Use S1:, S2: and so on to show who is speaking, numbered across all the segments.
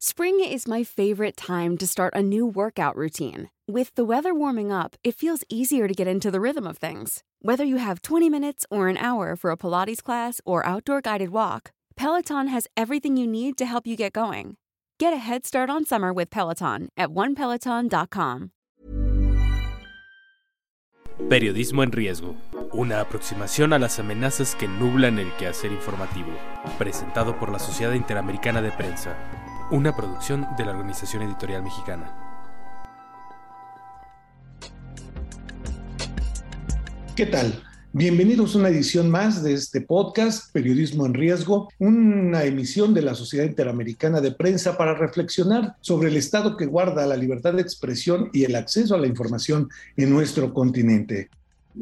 S1: Spring is my favorite time to start a new workout routine. With the weather warming up, it feels easier to get into the rhythm of things. Whether you have 20 minutes or an hour for a Pilates class or outdoor guided walk, Peloton has everything you need to help you get going. Get a head start on summer with Peloton at onepeloton.com.
S2: Periodismo en riesgo. Una aproximación a las amenazas que nublan el quehacer informativo. Presentado por la Sociedad Interamericana de Prensa. Una producción de la Organización Editorial Mexicana.
S3: ¿Qué tal? Bienvenidos a una edición más de este podcast, Periodismo en Riesgo, una emisión de la Sociedad Interamericana de Prensa para reflexionar sobre el estado que guarda la libertad de expresión y el acceso a la información en nuestro continente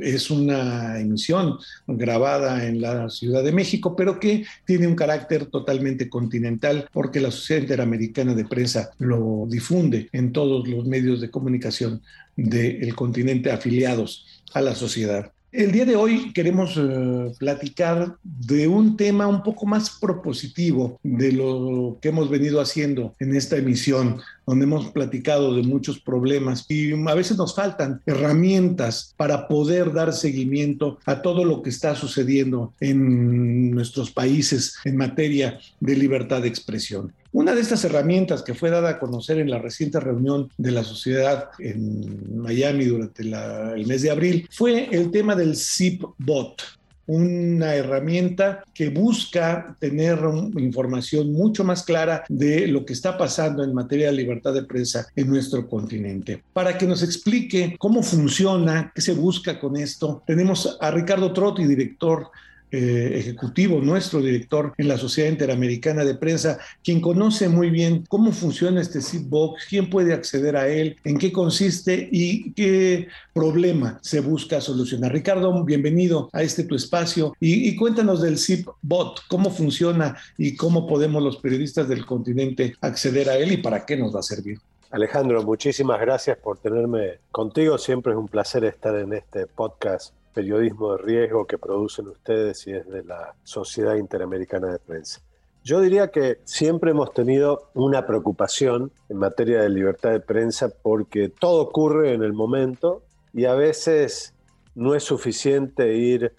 S3: es una emisión grabada en la Ciudad de México, pero que tiene un carácter totalmente continental porque la Sociedad Interamericana de Prensa lo difunde en todos los medios de comunicación del continente afiliados a la sociedad. El día de hoy queremos eh, platicar de un tema un poco más propositivo de lo que hemos venido haciendo en esta emisión, donde hemos platicado de muchos problemas y a veces nos faltan herramientas para poder dar seguimiento a todo lo que está sucediendo en nuestros países en materia de libertad de expresión. Una de estas herramientas que fue dada a conocer en la reciente reunión de la sociedad en Miami durante el mes de abril fue el tema del ZipBot una herramienta que busca tener información mucho más clara de lo que está pasando en materia de libertad de prensa en nuestro continente. Para que nos explique cómo funciona, qué se busca con esto, tenemos a Ricardo Trotti, director eh, ejecutivo, nuestro director en la Sociedad Interamericana de Prensa, quien conoce muy bien cómo funciona este Zipbox, quién puede acceder a él, en qué consiste y qué problema se busca solucionar. Ricardo, bienvenido a este tu espacio y, cuéntanos del Zipbot, cómo funciona y cómo podemos los periodistas del continente acceder a él y para qué nos va a servir.
S4: Alejandro, muchísimas gracias por tenerme contigo. Siempre es un placer estar en este podcast periodismo de riesgo que producen ustedes y es de la Sociedad Interamericana de Prensa. Yo diría que siempre hemos tenido una preocupación en materia de libertad de prensa porque todo ocurre en el momento y a veces no es suficiente ir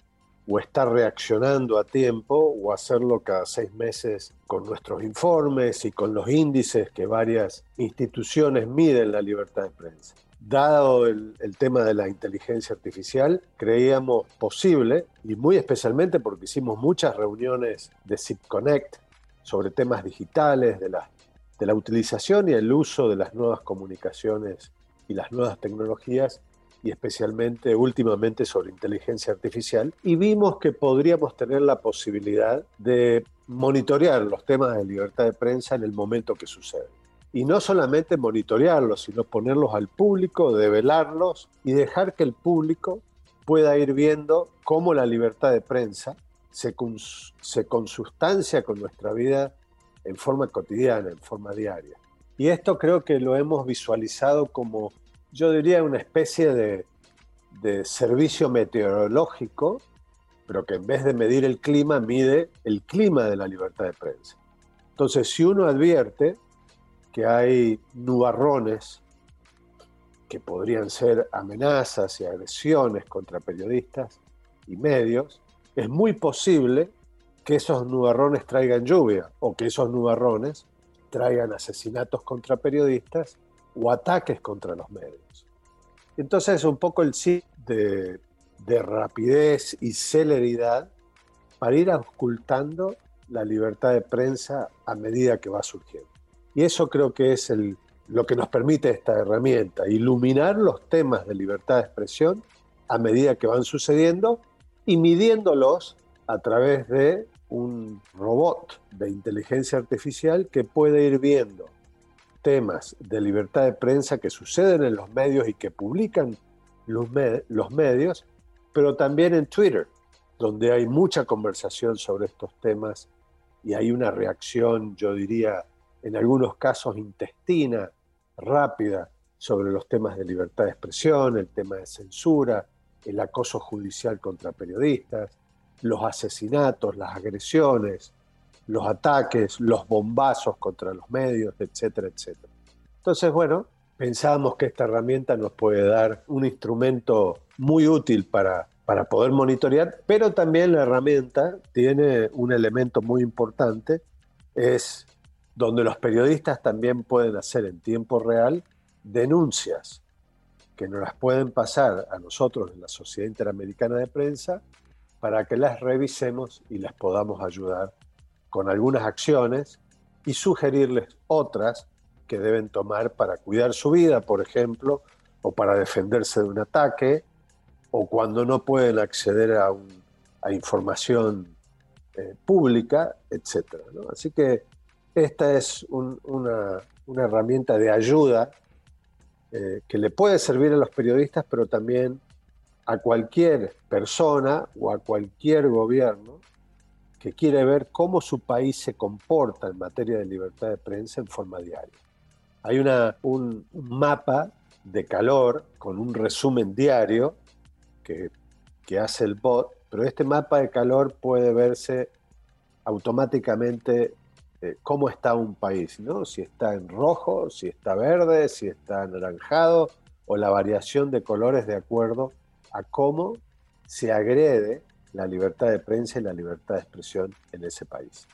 S4: o estar reaccionando a tiempo o hacerlo cada seis meses con nuestros informes y con los índices que varias instituciones miden la libertad de prensa dado el, tema de la inteligencia artificial, creíamos posible, y muy especialmente porque hicimos muchas reuniones de ZipConnect sobre temas digitales, de la, de la utilización y el uso de las nuevas comunicaciones y las nuevas tecnologías, y especialmente últimamente sobre inteligencia artificial, y vimos que podríamos tener la posibilidad de monitorear los temas de libertad de prensa en el momento que sucede y no solamente monitorearlos, sino ponerlos al público, develarlos y dejar que el público pueda ir viendo cómo la libertad de prensa se, se consustancia con nuestra vida en forma cotidiana, en forma diaria. Y esto creo que lo hemos visualizado como, yo diría, una especie de, de servicio meteorológico, pero que en vez de medir el clima, mide el clima de la libertad de prensa. Entonces, si uno advierte que hay nubarrones que podrían ser amenazas y agresiones contra periodistas y medios, es muy posible que esos nubarrones traigan lluvia o que esos nubarrones traigan asesinatos contra periodistas o ataques contra los medios. Entonces, un poco el sí de, de rapidez y celeridad para ir ocultando la libertad de prensa a medida que va surgiendo. Y eso creo que es lo que nos permite esta herramienta, iluminar los temas de libertad de expresión a medida que van sucediendo y midiéndolos a través de un robot de inteligencia artificial que puede ir viendo temas de libertad de prensa que suceden en los medios y que publican los, los medios, pero también en Twitter, donde hay mucha conversación sobre estos temas y hay una reacción, yo diría, en algunos casos intestina, rápida, sobre los temas de libertad de expresión, el tema de censura, el acoso judicial contra periodistas, los asesinatos, las agresiones, los ataques, los bombazos contra los medios, etcétera, etcétera. Entonces, bueno, pensábamos que esta herramienta nos puede dar un instrumento muy útil para, para poder monitorear, pero también la herramienta tiene un elemento muy importante, es donde los periodistas también pueden hacer en tiempo real denuncias que nos las pueden pasar a nosotros en la Sociedad Interamericana de Prensa para que las revisemos y las podamos ayudar con algunas acciones y sugerirles otras que deben tomar para cuidar su vida, por ejemplo, o para defenderse de un ataque, o cuando no pueden acceder a, información eh, pública, etc. Así que esta es una, herramienta de ayuda eh, que le puede servir a los periodistas, pero también a cualquier persona o a cualquier gobierno que quiere ver cómo su país se comporta en materia de libertad de prensa en forma diaria. Hay un, mapa de calor con un resumen diario que hace el bot, pero este mapa de calor puede verse automáticamente eh, cómo está un país, ¿no? Si está en rojo, si está verde, si está anaranjado, o la variación de colores de acuerdo a cómo se agrede la libertad de prensa y la libertad de expresión en ese país.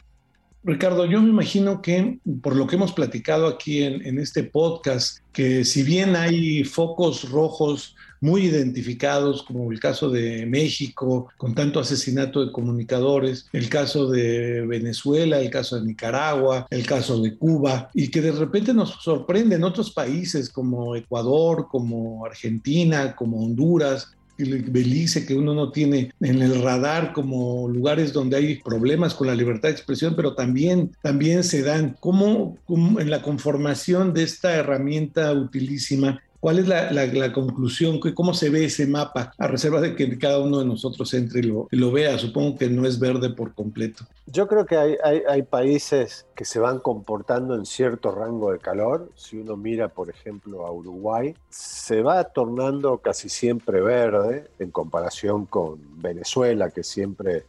S3: Ricardo, yo me imagino que por lo que hemos platicado aquí en, este podcast, que si bien hay focos rojos muy identificados, como el caso de México, con tanto asesinato de comunicadores, el caso de Venezuela, el caso de Nicaragua, el caso de Cuba, y que de repente nos sorprenden otros países como Ecuador, como Argentina, como Honduras, Belice, que uno no tiene en el radar como lugares donde hay problemas con la libertad de expresión, pero también, también se dan. ¿Cómo, en la conformación de esta herramienta utilísima ¿Cuál es la, conclusión? ¿Cómo se ve ese mapa? A reserva de que cada uno de nosotros entre y lo, vea. Supongo que no es verde por completo.
S4: Yo creo que hay, hay, países que se van comportando en cierto rango de calor. Si uno mira, por ejemplo, a Uruguay, se va tornando casi siempre verde en comparación con Venezuela, que siempre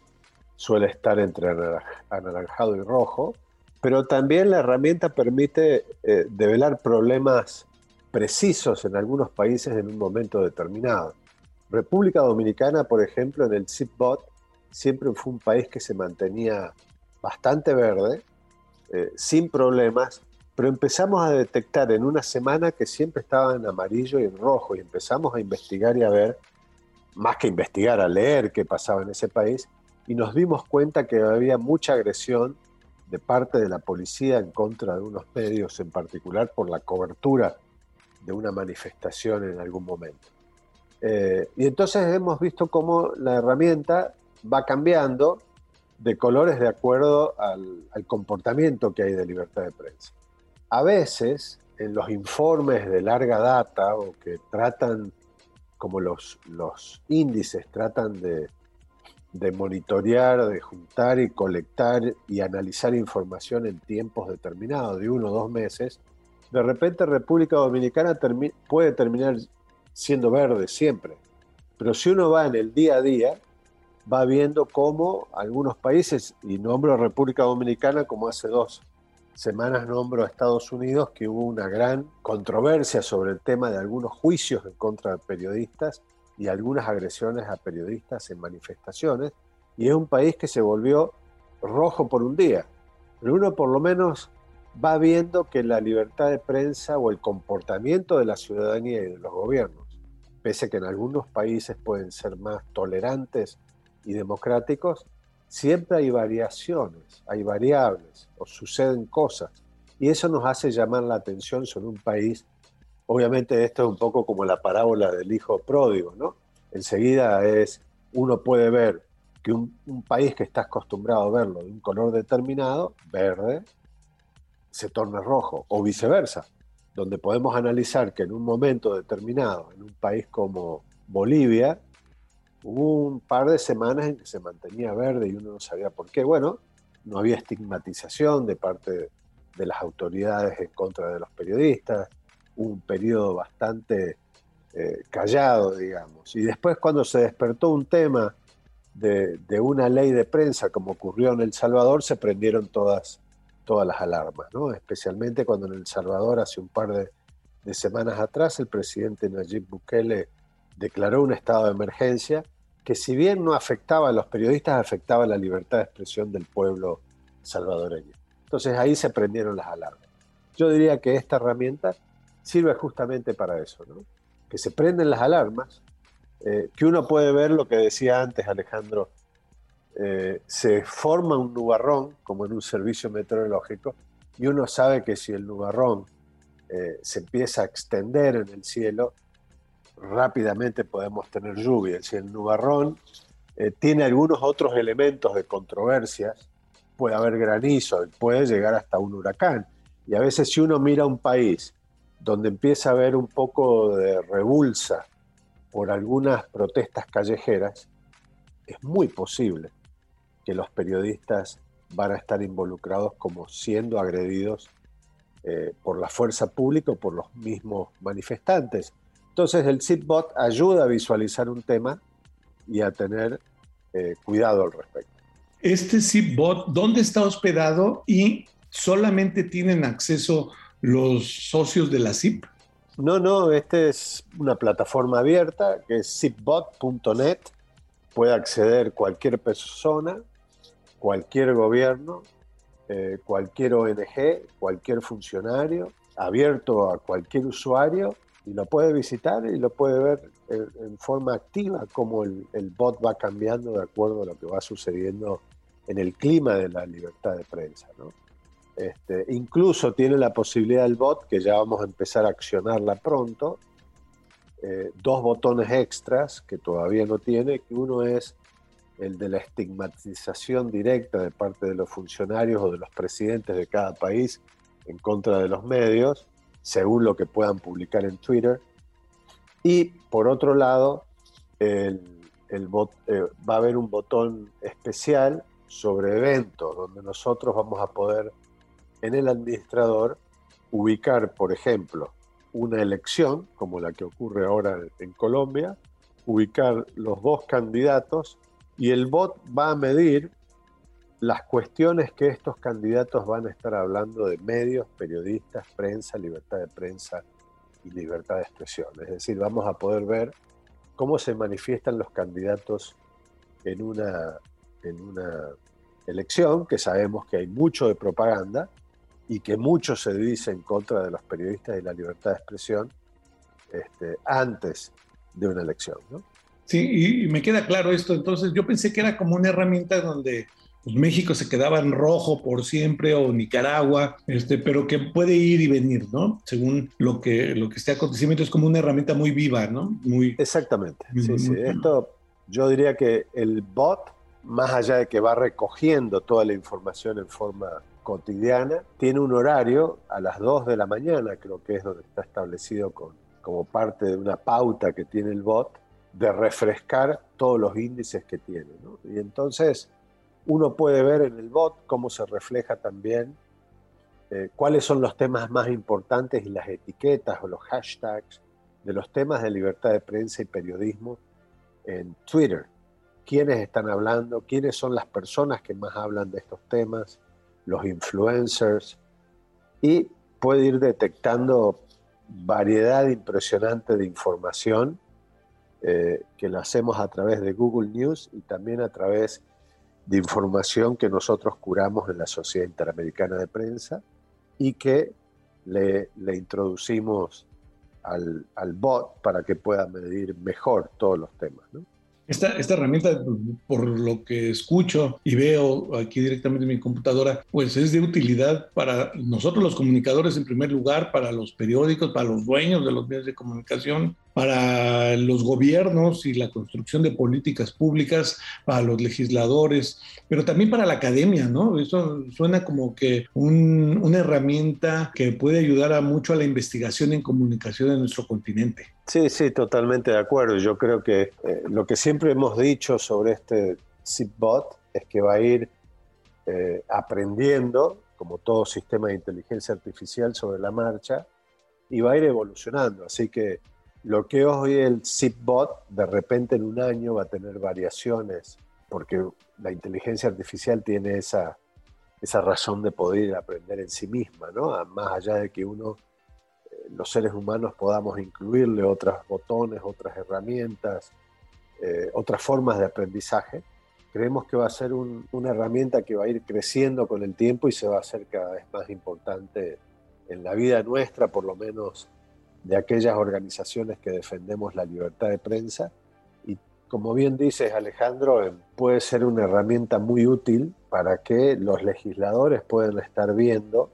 S4: suele estar entre anaranjado y rojo. Pero también la herramienta permite eh, develar problemas precisos en algunos países en un momento determinado. República Dominicana, por ejemplo, en el CIPBOT, siempre fue un país que se mantenía bastante verde, eh, sin problemas, pero empezamos a detectar en una semana que siempre estaba en amarillo y en rojo, y empezamos a investigar y a ver, más que investigar, a leer qué pasaba en ese país, y nos dimos cuenta que había mucha agresión de parte de la policía en contra de unos medios en particular por la cobertura de una manifestación en algún momento. Eh, y entonces hemos visto cómo la herramienta va cambiando de colores de acuerdo al, comportamiento que hay de libertad de prensa. A veces, en los informes de larga data o que tratan, como los, los índices tratan de, de monitorear, de juntar y colectar y analizar información en tiempos determinados, de uno o dos meses, de repente República Dominicana puede terminar siendo verde siempre. Pero si uno va en el día a día, va viendo cómo algunos países, y nombro a República Dominicana como hace dos semanas nombro a Estados Unidos, que hubo una gran controversia sobre el tema de algunos juicios en contra de periodistas y algunas agresiones a periodistas en manifestaciones, y es un país que se volvió rojo por un día. Pero uno por lo menos va viendo que la libertad de prensa o el comportamiento de la ciudadanía y de los gobiernos, pese a que en algunos países pueden ser más tolerantes y democráticos, siempre hay variaciones, hay variables o suceden cosas. Y eso nos hace llamar la atención sobre un país. Obviamente esto es un poco como la parábola del hijo pródigo, ¿no? Enseguida es, uno puede ver que un, país que está acostumbrado a verlo de un color determinado, verde, se torna rojo, o viceversa, donde podemos analizar que en un momento determinado, en un país como Bolivia, hubo un par de semanas en que se mantenía verde y uno no sabía por qué. Bueno, no había estigmatización de parte de las autoridades en contra de los periodistas, un periodo bastante eh, callado, digamos. Y después cuando se despertó un tema de, una ley de prensa como ocurrió en El Salvador, se prendieron todas, todas las alarmas, ¿no? especialmente cuando en El Salvador hace un par de, semanas atrás el presidente Nayib Bukele declaró un estado de emergencia que si bien no afectaba a los periodistas, afectaba la libertad de expresión del pueblo salvadoreño. Entonces ahí se prendieron las alarmas. Yo diría que esta herramienta sirve justamente para eso, ¿no? que se prenden las alarmas, eh, que uno puede ver lo que decía antes Alejandro, eh, se forma un nubarrón, como en un servicio meteorológico, y uno sabe que si el nubarrón eh, se empieza a extender en el cielo, rápidamente podemos tener lluvia. Si el nubarrón tiene algunos otros elementos de controversias, puede haber granizo, puede llegar hasta un huracán. Y a veces si uno mira un país donde empieza a haber un poco de revulsa por algunas protestas callejeras, es muy posible que los periodistas van a estar involucrados como siendo agredidos eh, por la fuerza pública o por los mismos manifestantes. Entonces el SIPBOT ayuda a visualizar un tema y a tener eh, cuidado al respecto.
S3: Este SIPBOT, ¿dónde está hospedado y solamente tienen acceso los socios de la SIP?
S4: No, no, esta es una plataforma abierta que es zipbot.net. Puede acceder cualquier persona, cualquier gobierno, eh, cualquier ONG, cualquier funcionario, abierto a cualquier usuario y lo puede visitar y lo puede ver en, forma activa cómo el, bot va cambiando de acuerdo a lo que va sucediendo en el clima de la libertad de prensa. Este, incluso tiene la posibilidad el bot, que ya vamos a empezar a accionarla pronto, eh, dos botones extras que todavía no tiene, que uno es el de la estigmatización directa de parte de los funcionarios o de los presidentes de cada país en contra de los medios, según lo que puedan publicar en Twitter. Y por otro lado, el, bot, eh, va a haber un botón especial sobre eventos, donde nosotros vamos a poder en el administrador ubicar, por ejemplo, una elección, como la que ocurre ahora en Colombia, ubicar los dos candidatos y el bot va a medir las cuestiones que estos candidatos van a estar hablando de medios, periodistas, prensa, libertad de prensa y libertad de expresión. Es decir, vamos a poder ver cómo se manifiestan los candidatos en una, en una elección, que sabemos que hay mucho de propaganda, y que mucho se dice en contra de los periodistas y la libertad de expresión este, antes de una elección. ¿no?
S3: Sí, y me queda claro esto. Entonces, yo pensé que era como una herramienta donde pues, México se quedaba en rojo por siempre o Nicaragua, este, pero que puede ir y venir, ¿no? Según lo que, lo que esté aconteciendo, es como una herramienta muy viva, ¿no? Muy,
S4: Exactamente. sí, sí. Esto, yo diría que el bot, más allá de que va recogiendo toda la información en forma cotidiana, tiene un horario a las 2 de la mañana, creo que es donde está establecido con, como parte de una pauta que tiene el bot, de refrescar todos los índices que tiene. Y entonces uno puede ver en el bot cómo se refleja también eh, cuáles son los temas más importantes y las etiquetas o los hashtags de los temas de libertad de prensa y periodismo en Twitter. ¿Quiénes están hablando? ¿Quiénes son las personas que más hablan de estos temas? los influencers, y puede ir detectando variedad impresionante de información eh, que la hacemos a través de Google News y también a través de información que nosotros curamos en la Sociedad Interamericana de Prensa y que le, introducimos al, al, bot para que pueda medir mejor todos los temas. ¿no?
S3: Esta, esta herramienta, por lo que escucho y veo aquí directamente en mi computadora, pues es de utilidad para nosotros los comunicadores en primer lugar, para los periódicos, para los dueños de los medios de comunicación, para los gobiernos y la construcción de políticas públicas, para los legisladores, pero también para la academia, ¿no? Eso suena como que una herramienta que puede ayudar a mucho a la investigación en comunicación en nuestro continente.
S4: Sí, sí, totalmente de acuerdo. Yo creo que eh, lo que siempre hemos dicho sobre este ZipBot es que va a ir eh, aprendiendo, como todo sistema de inteligencia artificial, sobre la marcha y va a ir evolucionando. Así que lo que hoy el ZipBot, de repente en un año va a tener variaciones porque la inteligencia artificial tiene esa, esa razón de poder aprender en sí misma, ¿no? Más allá de que uno, eh, los seres humanos podamos incluirle otros botones, otras herramientas, eh, otras formas de aprendizaje, creemos que va a ser una herramienta que va a ir creciendo con el tiempo y se va a hacer cada vez más importante en la vida nuestra, por lo menos de aquellas organizaciones que defendemos la libertad de prensa. Y como bien dices Alejandro, puede ser una herramienta muy útil para que los legisladores puedan estar viendo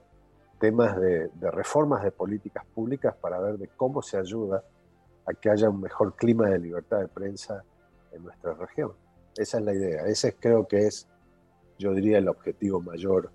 S4: temas de, reformas de políticas públicas para ver de cómo se ayuda a que haya un mejor clima de libertad de prensa en nuestra región. Esa es la idea. Ese creo que es, yo diría, el objetivo mayor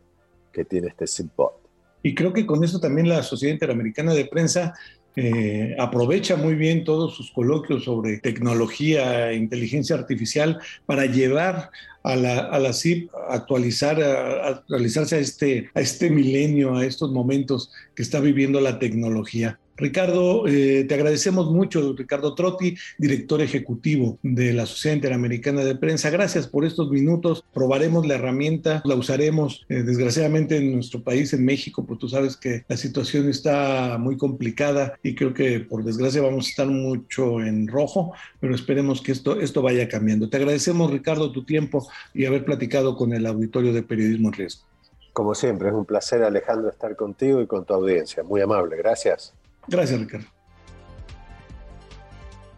S4: que tiene este SIPBOT.
S3: Y creo que con esto también la Sociedad Interamericana de Prensa eh, aprovecha muy bien todos sus coloquios sobre tecnología e inteligencia artificial para llevar a la, a la CIP actualizar, a, actualizarse a este, a este milenio, a estos momentos que está viviendo la tecnología. Ricardo, eh, te agradecemos mucho, Ricardo Trotti, director ejecutivo de la Sociedad Interamericana de Prensa. Gracias por estos minutos. Probaremos la herramienta, la usaremos. Eh, desgraciadamente en nuestro país, en México, pues tú sabes que la situación está muy complicada y creo que por desgracia vamos a estar mucho en rojo, pero esperemos que esto, esto vaya cambiando. Te agradecemos, Ricardo, tu tiempo y haber platicado con el auditorio de Periodismo en Riesgo.
S4: Como siempre, es un placer, Alejandro, estar contigo y con tu audiencia. Muy amable, gracias.
S3: Gracias, Ricardo.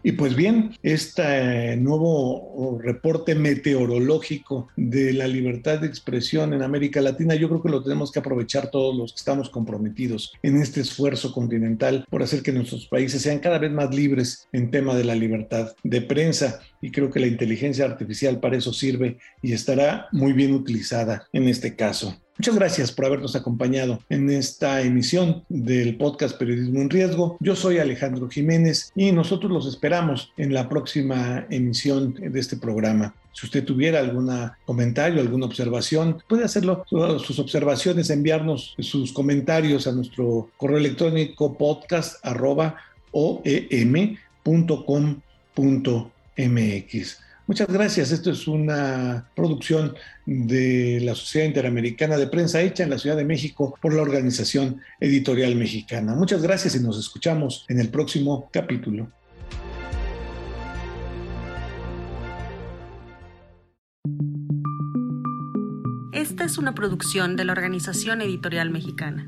S3: Y pues bien, este nuevo reporte meteorológico de la libertad de expresión en América Latina, yo creo que lo tenemos que aprovechar todos los que estamos comprometidos en este esfuerzo continental por hacer que nuestros países sean cada vez más libres en tema de la libertad de prensa. Y creo que la inteligencia artificial para eso sirve y estará muy bien utilizada en este caso. Muchas gracias por habernos acompañado en esta emisión del podcast Periodismo en Riesgo. Yo soy Alejandro Jiménez y nosotros los esperamos en la próxima emisión de este programa. Si usted tuviera algún comentario, alguna observación, puede hacerlo, sus observaciones, enviarnos sus comentarios a nuestro correo electrónico podcast Muchas gracias. Esto es una producción de la Sociedad Interamericana de Prensa hecha en la Ciudad de México por la Organización Editorial Mexicana. Muchas gracias y nos escuchamos en el próximo capítulo.
S5: Esta es una producción de la Organización Editorial Mexicana.